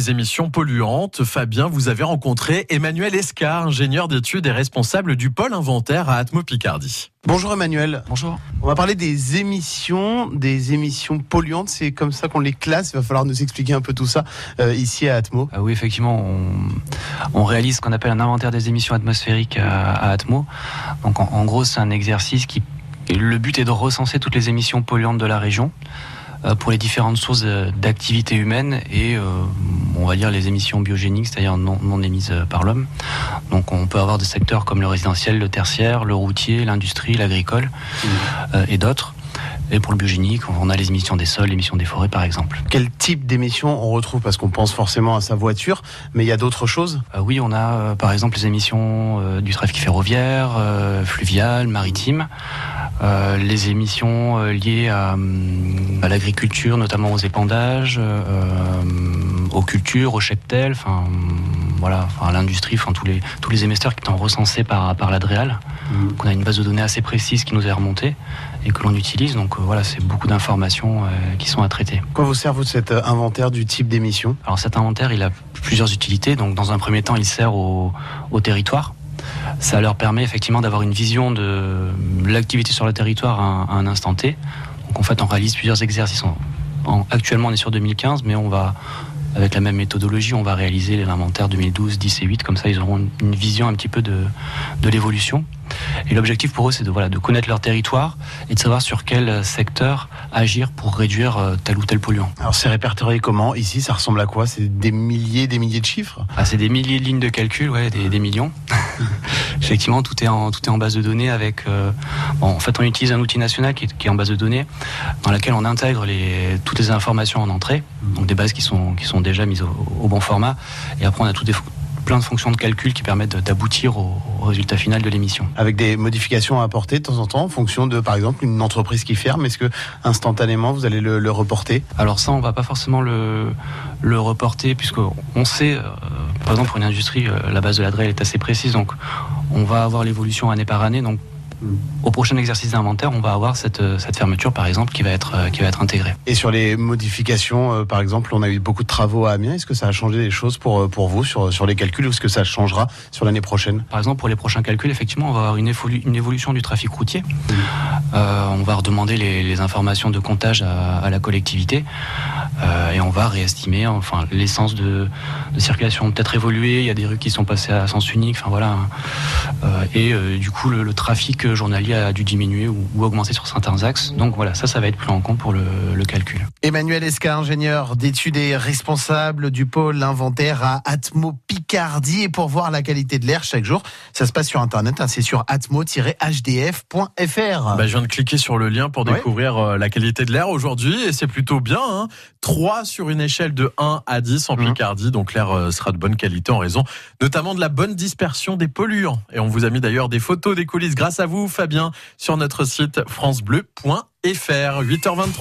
des émissions polluantes. Fabien, vous avez rencontré Emmanuel Escar, ingénieur d'études et responsable du pôle inventaire à Atmo Picardie. Bonjour Emmanuel. Bonjour. On va parler des émissions, des émissions polluantes. C'est comme ça qu'on les classe. Il va falloir nous expliquer un peu tout ça euh, ici à Atmo. Ah oui, effectivement, on, on réalise ce qu'on appelle un inventaire des émissions atmosphériques à, à Atmo. Donc en, en gros, c'est un exercice qui le but est de recenser toutes les émissions polluantes de la région euh, pour les différentes sources euh, d'activité humaine et euh, on va dire les émissions biogéniques, c'est-à-dire non, non émises par l'homme. Donc on peut avoir des secteurs comme le résidentiel, le tertiaire, le routier, l'industrie, l'agricole euh, et d'autres. Et pour le biogénique, on a les émissions des sols, les émissions des forêts par exemple. Quel type d'émissions on retrouve? Parce qu'on pense forcément à sa voiture, mais il y a d'autres choses? Euh, oui, on a euh, par exemple les émissions euh, du trafic ferroviaire, euh, fluvial, maritime, euh, les émissions euh, liées à, hum, à l'agriculture, notamment aux épandages, euh, aux cultures, au cheptel, enfin hum, voilà, à l'industrie, enfin tous les tous les émetteurs qui sont recensés par par l'Adréal. qu'on a une base de données assez précise qui nous est remontée et que l'on utilise. Donc voilà, c'est beaucoup d'informations qui sont à traiter. Quoi vous sert vous de cet inventaire du type d'émission? Alors cet inventaire, il a plusieurs utilités. Donc dans un premier temps, il sert au, au territoire. Ça leur permet effectivement d'avoir une vision de l'activité sur le territoire à un, instant T. Donc en fait, on réalise plusieurs exercices. En- en- actuellement, on est sur 2015, mais on va avec la même méthodologie, on va réaliser l'inventaire 2012, 10 et 8. Comme ça, ils auront une, vision un petit peu de, de l'évolution. Et l'objectif pour eux, c'est de, voilà, de connaître leur territoire et de savoir sur quel secteur agir pour réduire euh, tel ou tel polluant. Alors c'est répertorié comment? Ici, ça ressemble à quoi? C'est des milliers, des milliers de chiffres? Ah, c'est des milliers de lignes de calcul, ouais, des, des millions. Effectivement, tout est en tout base de données avec. euh, en fait, on utilise un outil national qui est, en base de données, dans laquelle on intègre toutes les informations en entrée, donc des bases qui sont déjà mises au, bon format. Et après, on a toutes des, plein de fonctions de calcul qui permettent d'aboutir au, au résultat final de l'émission. avec des modifications à apporter de temps en temps en fonction de, par exemple, une entreprise qui ferme. Est-ce que instantanément vous allez le, le reporter? Alors ça, on va pas forcément le, le reporter puisque on sait, euh, par exemple pour une industrie, euh, la base de l'adresse est assez précise, donc on va avoir l'évolution année par année. Donc au prochain exercice d'inventaire, on va avoir cette, euh, cette fermeture, par exemple, qui va être, euh, qui va être intégrée. Et sur les modifications, euh, par exemple, on a eu beaucoup de travaux à Amiens. Est-ce que ça a changé des choses pour, pour vous sur, sur les calculs ou est-ce que ça changera sur l'année prochaine? Par exemple, pour les prochains calculs, effectivement, on va avoir une, évolu- une évolution du trafic routier. Euh, on va redemander les, les informations de comptage à, à la collectivité euh, et on va réestimer enfin l'essence de, de circulation peut-être évoluer. Il y a des rues qui sont passées à sens unique. Enfin voilà. Euh, et du coup, le, le trafic journalier a dû diminuer ou, ou augmenter sur certains axes. Donc voilà, ça, ça va être pris en compte pour le, le calcul. Emmanuel Esca, ingénieur d'études et responsable du pôle inventaire à Atmo Picardie. Et pour voir la qualité de l'air chaque jour, ça se passe sur Internet. hein, c'est sur atmo-hdf.fr. Bah, je viens de cliquer sur le lien pour Ouais. découvrir euh, la qualité de l'air aujourd'hui et c'est plutôt bien. Hein 3 sur une échelle de 1 à 10 en Mhm. Picardie, donc l'air euh, sera de bonne qualité en raison notamment de la bonne dispersion des polluants. Et on vous a mis d'ailleurs des photos des coulisses grâce à vous, Fabien, sur notre site francebleu.fr. 8h23.